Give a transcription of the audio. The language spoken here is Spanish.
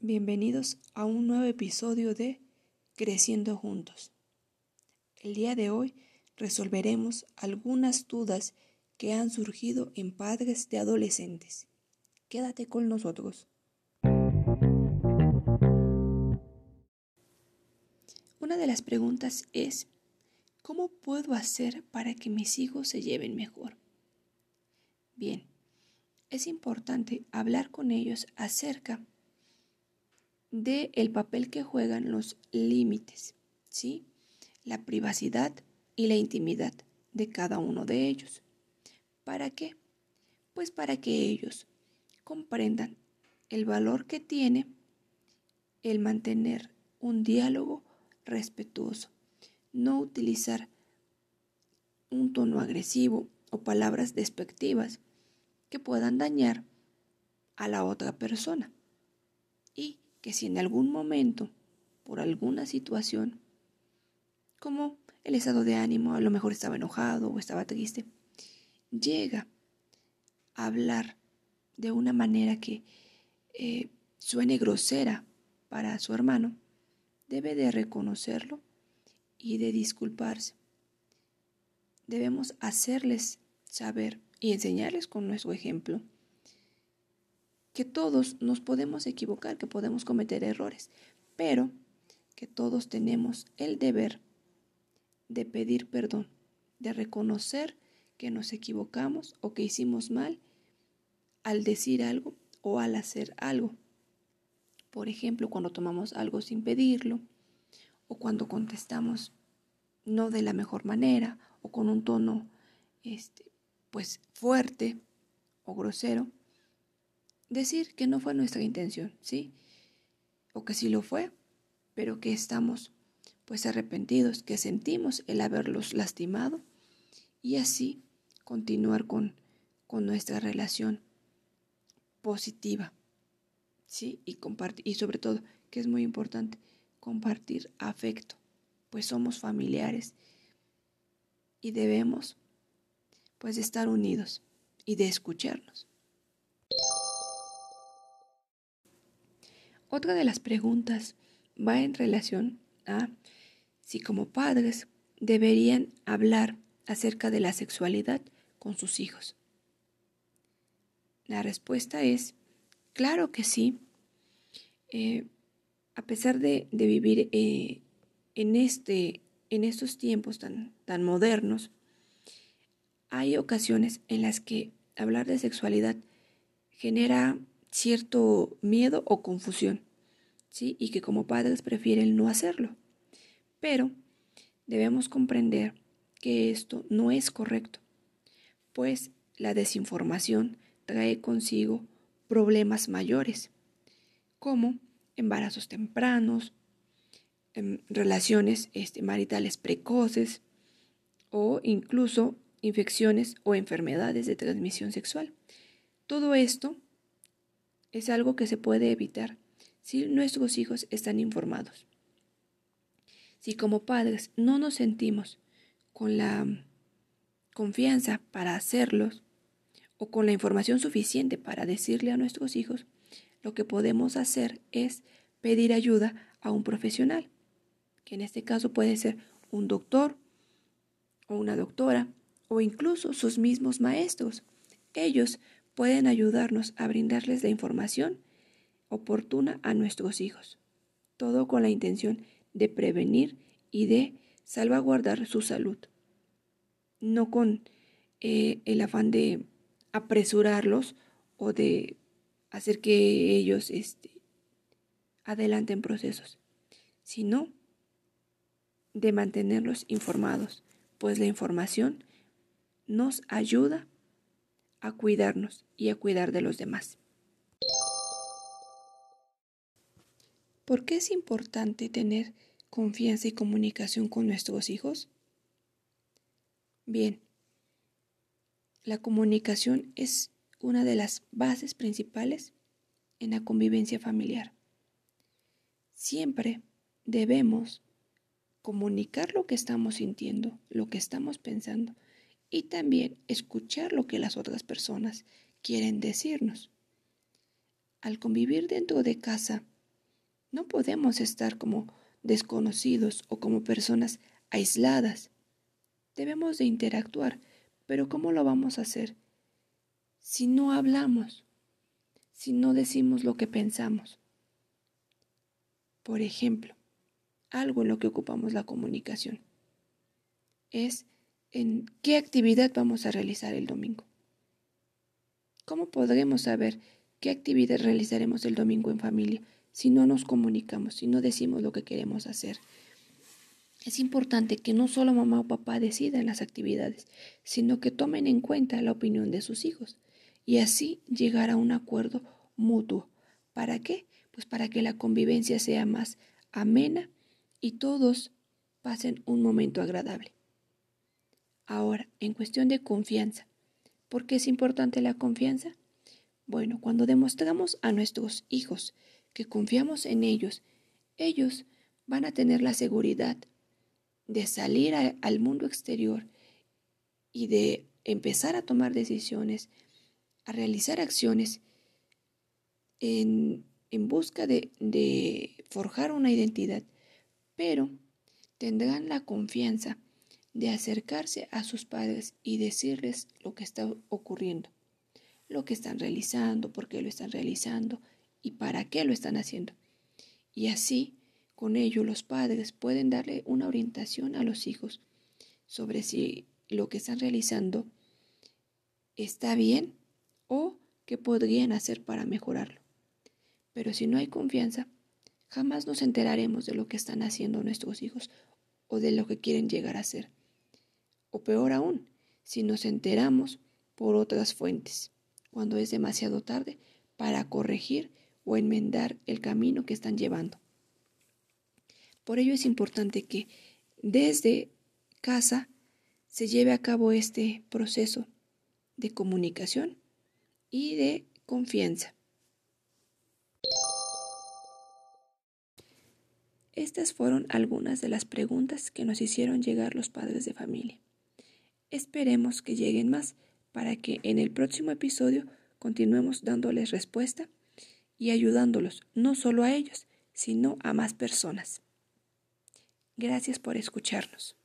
Bienvenidos a un nuevo episodio de Creciendo Juntos. El día de hoy resolveremos algunas dudas que han surgido en padres de adolescentes. Quédate con nosotros. Una de las preguntas es, ¿cómo puedo hacer para que mis hijos se lleven mejor? Bien, es importante hablar con ellos acerca de el papel que juegan los límites, ¿sí? La privacidad y la intimidad de cada uno de ellos. ¿Para qué? Pues para que ellos comprendan el valor que tiene el mantener un diálogo respetuoso, no utilizar un tono agresivo o palabras despectivas que puedan dañar a la otra persona. Y que si en algún momento, por alguna situación, como el estado de ánimo, a lo mejor estaba enojado o estaba triste, llega a hablar de una manera que eh, suene grosera para su hermano, debe de reconocerlo y de disculparse. Debemos hacerles saber y enseñarles con nuestro ejemplo que todos nos podemos equivocar, que podemos cometer errores, pero que todos tenemos el deber de pedir perdón, de reconocer que nos equivocamos o que hicimos mal al decir algo o al hacer algo. Por ejemplo, cuando tomamos algo sin pedirlo o cuando contestamos no de la mejor manera o con un tono este pues fuerte o grosero decir que no fue nuestra intención, ¿sí? O que sí lo fue, pero que estamos pues arrepentidos, que sentimos el haberlos lastimado y así continuar con, con nuestra relación positiva, ¿sí? Y y sobre todo, que es muy importante, compartir afecto, pues somos familiares y debemos pues estar unidos y de escucharnos. Otra de las preguntas va en relación a si como padres deberían hablar acerca de la sexualidad con sus hijos. La respuesta es, claro que sí. Eh, a pesar de, vivir eh, en, este, en estos tiempos tan, tan modernos, hay ocasiones en las que hablar de sexualidad genera cierto miedo o confusión, ¿sí? Y que como padres prefieren no hacerlo. Pero debemos comprender que esto no es correcto, pues la desinformación trae consigo problemas mayores, como embarazos tempranos, em, relaciones este, maritales precoces o incluso infecciones o enfermedades de transmisión sexual. Todo esto es algo que se puede evitar si nuestros hijos están informados. Si como padres no nos sentimos con la confianza para hacerlos o con la información suficiente para decirle a nuestros hijos, lo que podemos hacer es pedir ayuda a un profesional, que en este caso puede ser un doctor o una doctora o incluso sus mismos maestros. Ellos pueden ayudarnos a brindarles la información oportuna a nuestros hijos, todo con la intención de prevenir y de salvaguardar su salud, no con eh, el afán de apresurarlos o de hacer que ellos este, adelanten procesos, sino de mantenerlos informados, pues la información nos ayuda a cuidarnos y a cuidar de los demás. ¿Por qué es importante tener confianza y comunicación con nuestros hijos? Bien, la comunicación es una de las bases principales en la convivencia familiar. Siempre debemos comunicar lo que estamos sintiendo, lo que estamos pensando y también escuchar lo que las otras personas quieren decirnos. Al convivir dentro de casa No podemos estar como desconocidos o como personas aisladas. Debemos de interactuar, pero ¿cómo lo vamos a hacer? Si no hablamos, si no decimos lo que pensamos. Por ejemplo, algo en lo que ocupamos la comunicación es en qué actividad vamos a realizar el domingo. ¿Cómo podremos saber qué actividad realizaremos el domingo en familia si no nos comunicamos, si no decimos lo que queremos hacer? Es importante que no solo mamá o papá decidan las actividades, sino que tomen en cuenta la opinión de sus hijos y así llegar a un acuerdo mutuo. ¿Para qué? Pues para que la convivencia sea más amena y todos pasen un momento agradable. Ahora, en cuestión de confianza, ¿por qué es importante la confianza? Bueno, cuando demostramos a nuestros hijos que confiamos en ellos, ellos van a tener la seguridad de salir al mundo exterior y de empezar a tomar decisiones, a realizar acciones en, en busca de, de forjar una identidad, pero tendrán la confianza de acercarse a sus padres y decirles lo que está ocurriendo, lo que están realizando, por qué lo están realizando y para qué lo están haciendo. Y así, con ello, los padres pueden darle una orientación a los hijos sobre si lo que están realizando está bien o qué podrían hacer para mejorarlo. Pero si no hay confianza, jamás nos enteraremos de lo que están haciendo nuestros hijos o de lo que quieren llegar a ser o peor aún, si nos enteramos por otras fuentes, cuando es demasiado tarde para corregir o enmendar el camino que están llevando. Por ello es importante que desde casa se lleve a cabo este proceso de comunicación y de confianza. Estas fueron algunas de las preguntas que nos hicieron llegar los padres de familia. Esperemos que lleguen más para que en el próximo episodio continuemos dándoles respuesta y ayudándolos no solo a ellos, sino a más personas. Gracias por escucharnos.